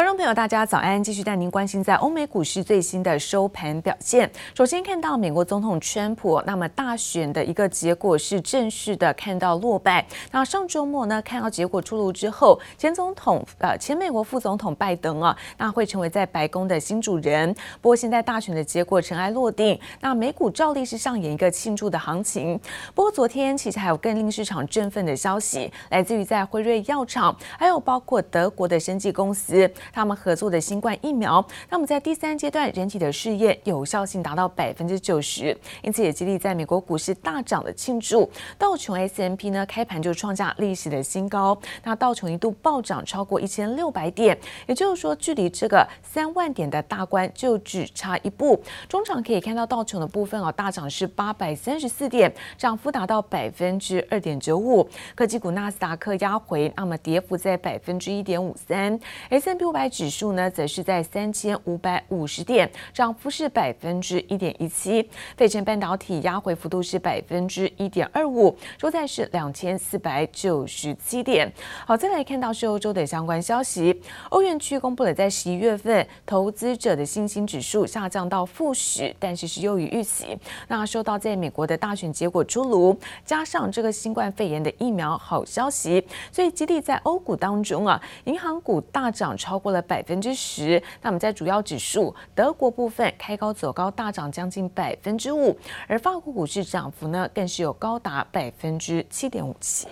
观众朋友，大家早安！继续带您关心在欧美股市最新的收盘表现。首先看到美国总统川普，那么大选的一个结果是正式的看到落败。那上周末呢，看到结果出炉之后，前总统呃前美国副总统拜登啊，那会成为在白宫的新主人。不过现在大选的结果尘埃落定，那美股照例是上演一个庆祝的行情。不过昨天其实还有更令市场振奋的消息，来自于在辉瑞药厂，还有包括德国的生技公司。他们合作的新冠疫苗，那么在第三阶段人体的试验有效性达到百分之九十，因此也激励在美国股市大涨的庆祝。道琼 S&P 呢开盘就创下历史的新高，那道琼一度暴涨超过一千六百点，也就是说距离这个三万点的大关就只差一步。中场可以看到道琼的部分啊大涨是八百三十四点，涨幅达到百分之二点九五。科技股纳斯达克压回，那么跌幅在百分之一点五三。S&P 五百指数呢，则是在三千五百五十点，涨幅是百分之一点一七。费城半导体压回幅度是百分之一点二五，收在是两千四百九十七点。好，再来看到是欧洲的相关消息，欧元区公布了在十一月份投资者的信心指数下降到负十，但是是优于预期。那受到在美国的大选结果出炉，加上这个新冠肺炎的疫苗好消息，所以激励在欧股当中啊，银行股大涨超。过了百分之十，那么在主要指数，德国部分开高走高，大涨将近百分之五，而法国股市涨幅呢，更是有高达百分之七点五七。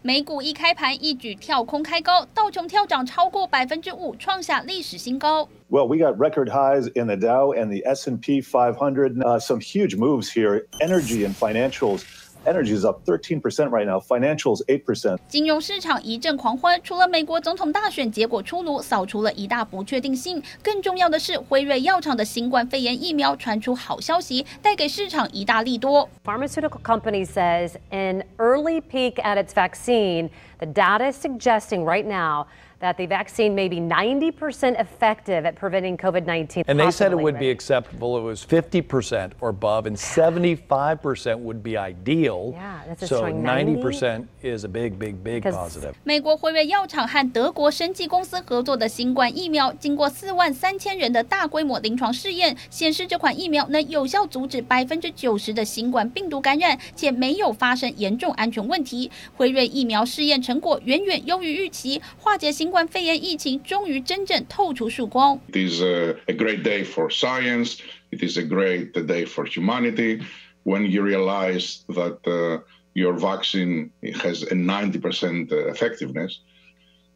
美股一开盘一举跳空开高，道琼跳涨超过百分之五，创下历史新高。Well, we got record highs in the Dow and the S&P 500. Uh, some huge moves here. Energy and financials. Energy is up 13% right now, financials 8%. 金融市场一阵狂欢，除了美国总统大选结果出炉，扫除了一大不确定性，更重要的是辉瑞药厂的新冠肺炎疫苗传出好消息，带给市场一大利多。Pharmaceutical company says an early peek at its vaccine, the data is suggesting right now that the vaccine may be 90% effective at preventing COVID-19. And they said it would be acceptable. It was 50% or above, and 75% would be ideal. Yeah, that's so 90 percent is a big, big, big positive. 美国辉瑞药厂和德国生技公司合作的新冠疫苗，经过四万三千人的大规模临床试验，显示这款疫苗能有效阻止百分之九十的新冠病毒感染，且没有发生严重安全问题。辉瑞疫苗试验成果远远优于预期，化解新 新冠肺炎疫情终于真正透出曙光。It is a great day for science. It is a great day for humanity. When you realize that your vaccine has a 90% effectiveness,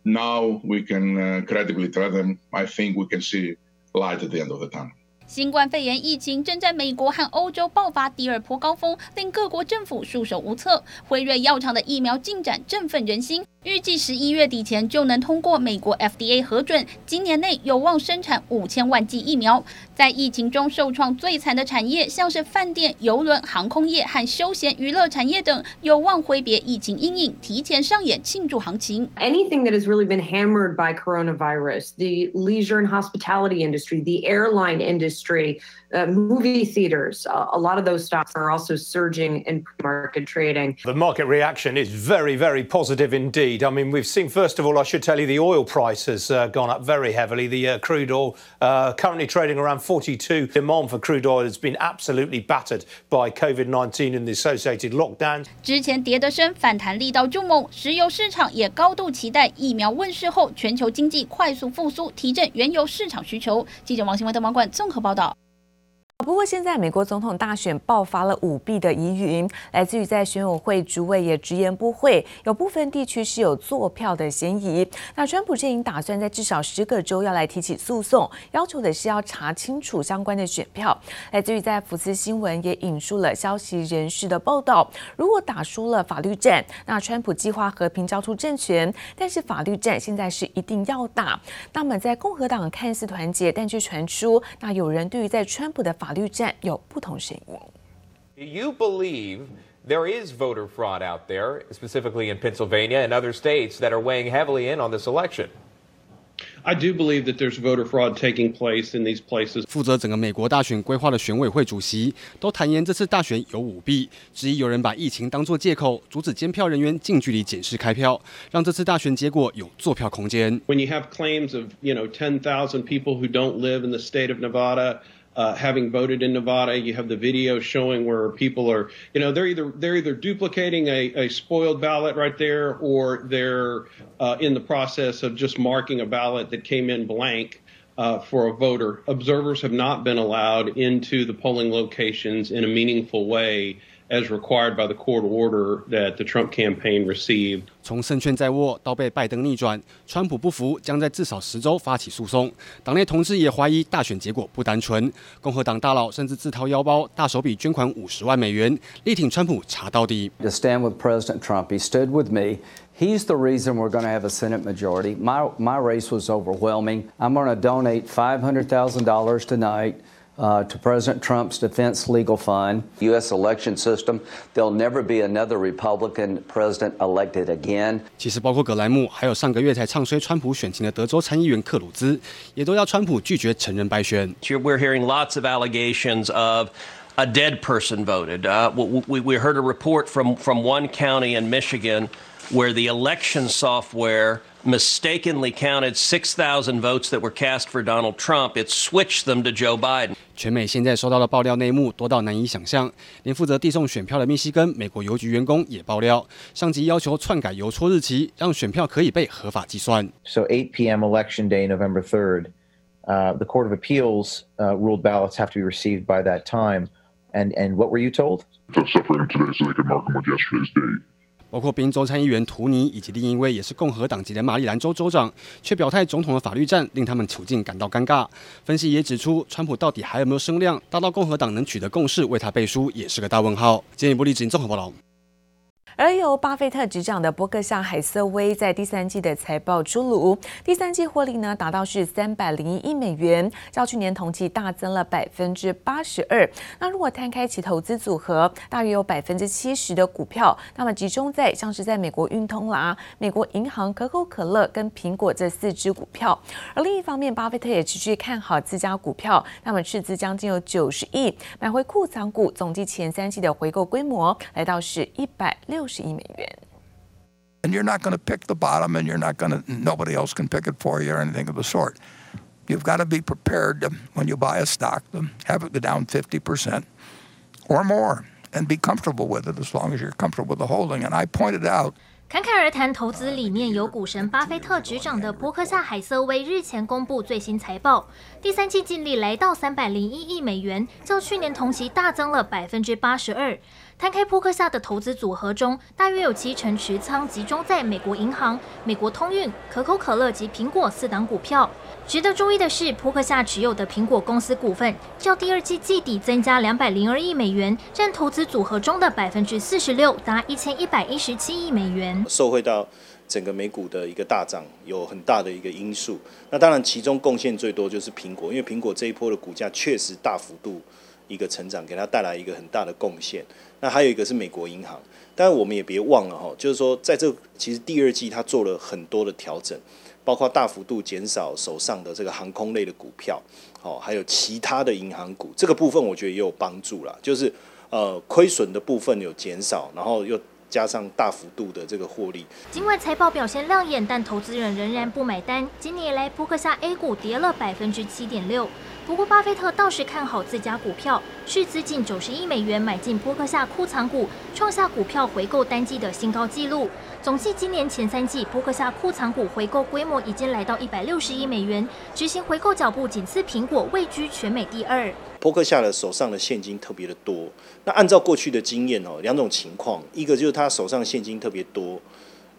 now we can credibly tell them, I think we can see light at the end of the tunnel. 新冠肺炎疫情正在美国和欧洲爆发第二波高峰，令各国政府束手无策。辉瑞药厂的疫苗进展振奋人心。 预计十一月底前就能通过美国 FDA 核准，今年内有望生产五千万剂疫苗。在疫情中受创最惨的产业，像是饭店、邮轮、航空业和休闲娱乐产业等，有望挥别疫情阴影，提前上演庆祝行情。Anything that has really been hammered by coronavirus, the leisure and hospitality industry, the airline industry. Uh, movie theaters, uh, a lot of those stocks are also surging in market trading. The market reaction is very, very positive indeed. I mean, we've seen, first of all, I should tell you, the oil price has uh, gone up very heavily. The uh, crude oil uh, currently trading around 42. Demand for crude oil has been absolutely battered by COVID-19 and the associated lockdowns. 之前跌得深，反弹力道就猛，石油市场也高度期待疫苗问世后，全球经济快速复苏，提振原油市场需求。记者王新文、德网馆综合报道。 不过，现在美国总统大选爆发了舞弊的疑云，来自于在选委会主委也直言不讳，有部分地区是有作票的嫌疑。那川普阵营打算在至少十个州要来提起诉讼，要求的是要查清楚相关的选票。来自于在福斯新闻也引述了消息人士的报道，如果打输了法律战，那川普计划和平交出政权，但是法律战现在是一定要打。那么在共和党看似团结，但却传出那有人对于在川普的法律战有不同声音。Do you believe there is voter fraud out there, specifically in Pennsylvania and other states that are weighing heavily in on this election? I do believe that there's voter fraud taking place in these places. 负责整个美国大选规划的选委会主席都坦言，这次大选有舞弊，质疑有人把疫情当作借口，阻止监票人员近距离检视开票，让这次大选结果有作票空间。When you have claims of, you know, 10,000 people who don't live in the state of Nevada. Uh, having voted in Nevada. You have the video showing where people are, you know, they're either they're either duplicating a, a spoiled ballot right there, or they're uh, in the process of just marking a ballot that came in blank. Uh, for a voter, observers have not been allowed into the polling locations in a meaningful way as required by the court order that the Trump campaign received. 从胜券在握到被拜登逆转，川普不服，将在至少十周发起诉讼。党内同志也怀疑大选结果不单纯，共和党大佬甚至自掏腰包，大手笔捐款五十万美元，力挺川普查到底。To stand with President Trump, he stood with me. He's the reason we're going to have a Senate majority. My my race was overwhelming. I'm going to donate five hundred thousand dollars tonight. Uh, to President Trump's defense legal fund. U.S. election system, there'll never be another Republican president elected again. 其实包括葛莱木，还有上个月才唱衰川普选情的德州参议员克鲁兹，也都要川普拒绝承认败选。We're hearing lots of allegations of a dead person voted. Uh, we, we heard a report from, from one county in Michigan where the election software mistakenly counted 6,000 votes that were cast for Donald Trump. It switched them to Joe Biden. 全美现在收到的爆料内幕多到难以想象，连负责递送选票的密西根美国邮局员工也爆料，上级要求篡改邮戳日期，让选票可以被合法计算。So 8 p.m. election day, November 3rd, uh, the Court of Appeals uh, ruled ballots have to be received by that time. And and what were you told? To separate them today so they could mark them with yesterday's date. 包括宾州参议员图尼以及另一位也是共和党籍的马里兰州州长，却表态总统的法律战令他们处境感到尴尬。分析也指出，川普到底还有没有声量，大到共和党能取得共识为他背书，也是个大问号。今日不离职，综合报道。而由巴菲特执掌的波克夏海瑟威在第三季的财报出炉，第三季获利呢达到是三百零一亿美元，较去年同期大增了百分之八十二。那如果摊开其投资组合，大约有百分之七十的股票，那么集中在像是在美国运通啦、美国银行、可口可乐跟苹果这四支股票。而另一方面，巴菲特也持续看好自家股票，那么斥资将近有九十亿买回库藏股，总计前三季的回购规模来到是一百六。六十亿美元。And you're not going to pick the bottom, and you're not going to. Nobody else can pick it for you or anything of the sort. You've got to be prepared to, when you buy a stock, to have it go down 50% or more, and be comfortable with it as long as you're comfortable with the holding. And I pointed out. 侃侃而谈投资理念由股神巴菲特执掌的波克夏海瑟威日前公布最新财报，第三季净利来到三百零一亿美元，较去年同期大增了百分之八十二。 摊开扑克下的投资组合中，大约有七成持仓集中在美国银行、美国通运、可口可乐及苹果四档股票。值得注意的是，扑克下持有的苹果公司股份较第二季季底增加两百零二亿美元，占投资组合中的百分之四十六，达一千一百一十七亿美元。受惠到整个美股的一个大涨，有很大的一个因素。那当然，其中贡献最多就是苹果，因为苹果这一波的股价确实大幅度一个成长，给它带来一个很大的贡献。那还有一个是美国银行，但是我们也别忘了哈，就是说在这其实第二季它做了很多的调整。包括大幅度减少手上的这个航空类的股票，哦，还有其他的银行股，这个部分我觉得也有帮助啦，就是呃亏损的部分有减少，然后又加上大幅度的这个获利。尽管财报表现亮眼，但投资人仍然不买单。今年以来，扑克下 A 股跌了百分之七点六。不过，巴菲特倒是看好自家股票，斥资近九十亿美元买进波克夏库藏股，创下股票回购单季的新高纪录。总计今年前三季，波克夏库藏股回购规模已经来到一百六十亿美元，执行回购脚步仅次苹果，位居全美第二。波克夏的手上的现金特别的多。那按照过去的经验哦，两种情况，一个就是他手上现金特别多，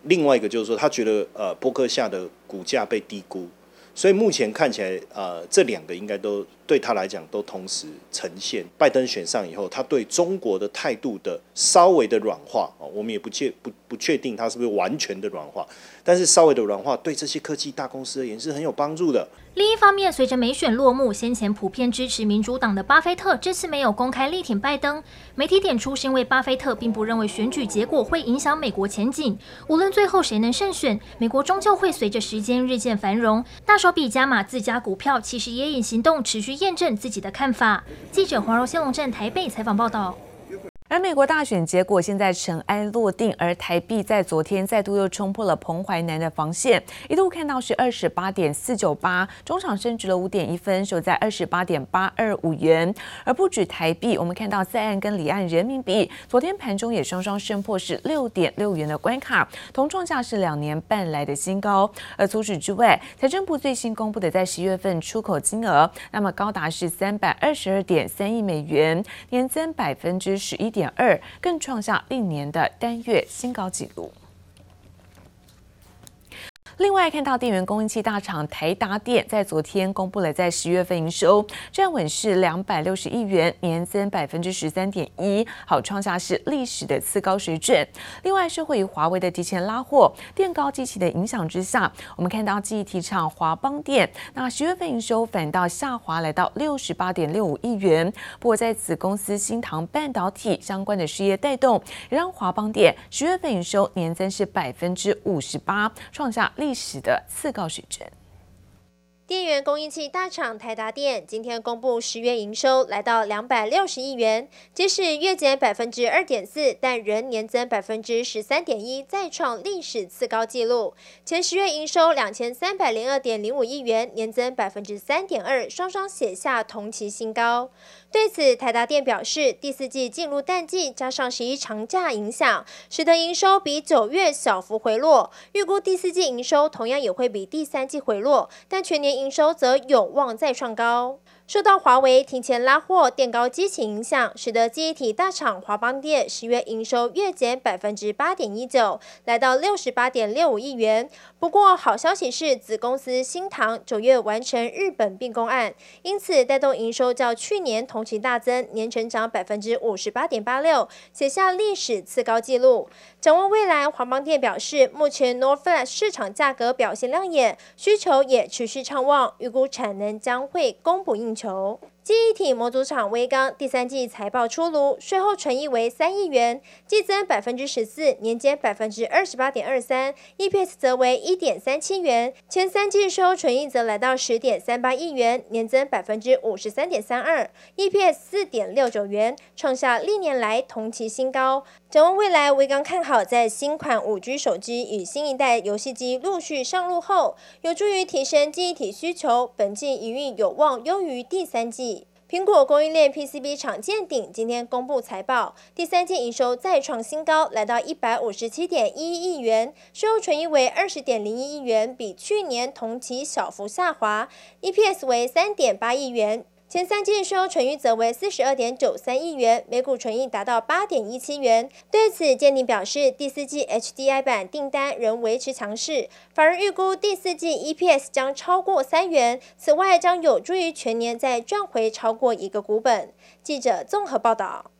另外一个就是说他觉得呃波克夏的股价被低估。所以目前看起来，呃，这两个应该都对他来讲都同时呈现。拜登选上以后，他对中国的态度的稍微的软化啊，我们也不确不不确定他是不是完全的软化，但是稍微的软化对这些科技大公司而言是很有帮助的。另一方面，随着美选落幕，先前普遍支持民主党的巴菲特这次没有公开力挺拜登。媒体点出，是因为巴菲特并不认为选举结果会影响美国前景。无论最后谁能胜选，美国终究会随着时间日渐繁荣。大手笔加码自家股票，其实也以行动持续验证自己的看法。记者黄柔仙龙镇台北采访报道。而美国大选结果现在尘埃落定，而台币在昨天再度又冲破了彭淮南的防线，一度看到是二十八点四九八，中场升值了五点一分，收在二十八点八二五元。而不止台币，我们看到在岸跟离岸人民币，昨天盘中也双双升破是六点六元的关卡，同创下是两年半来的新高。而除此之外，财政部最新公布的在十月份出口金额，那么高达是三百二十二点三亿美元，年增百分之十一点。点二，更创下历年的单月新高纪录。另外，看到电源供应器大厂台达电在昨天公布了在十月份营收站稳是两百六十亿元，年增百分之十三点一，好创下是历史的次高水准。另外，受惠于华为的提前拉货、垫高机器的影响之下，我们看到记忆体厂华邦电那十月份营收反倒下滑来到六十八点六五亿元。不过，在子公司新唐半导体相关的事业带动，也让华邦电十月份营收年增是百分之五十八，创下历史的次高水准。电源供应器大厂台达电今天公布十月营收来到两百六十亿元，即使月减百分之二点四，但仍年增百分之十三点一，再创历史次高纪录。前十月营收两千三百零二点零五亿元，年增百分之三点二，双双写下同期新高。对此，台达电表示，第四季进入淡季，加上十一长假影响，使得营收比九月小幅回落。预估第四季营收同样也会比第三季回落，但全年营收则有望再创高。受到华为提前拉货、垫高基期影响，使得记忆体大厂华邦电十月营收月减百分之八点一九，来到六十八点六五亿元。不过好消息是，子公司新唐九月完成日本并购案，因此带动营收较去年同期大增，年成长百分之五十八点八六，写下历史次高纪录。展望未来，华邦电表示，目前 NOR Flash 市场价格表现亮眼，需求也持续畅旺，预估产能将会供不应球。记忆体模组厂威刚第三季财报出炉，税后纯益为三亿元，季增百分之十四，年减百分之二十八点二三，EPS 则为一点三七元。前三季税后纯益则来到十点三八亿元，年增百分之五十三点三二，EPS 四点六九元，创下历年来同期新高。展望未来，威刚看好在新款五 G 手机与新一代游戏机陆续上路后，有助于提升记忆体需求，本季营运有望优于第三季。苹果供应链 PCB 厂健鼎今天公布财报，第三季营收再创新高，来到一百五十七点一一亿元，收入纯益为二十点零一亿元，比去年同期小幅下滑，EPS 为三点八亿元。前三季税后纯益则为四十二点九三亿元，每股纯益达到八点一七元。对此，鉴定表示，第四季 HDI 版订单仍维持强势，反而预估第四季 EPS 将超过三元。此外，将有助于全年再赚回超过一个股本。记者综合报道。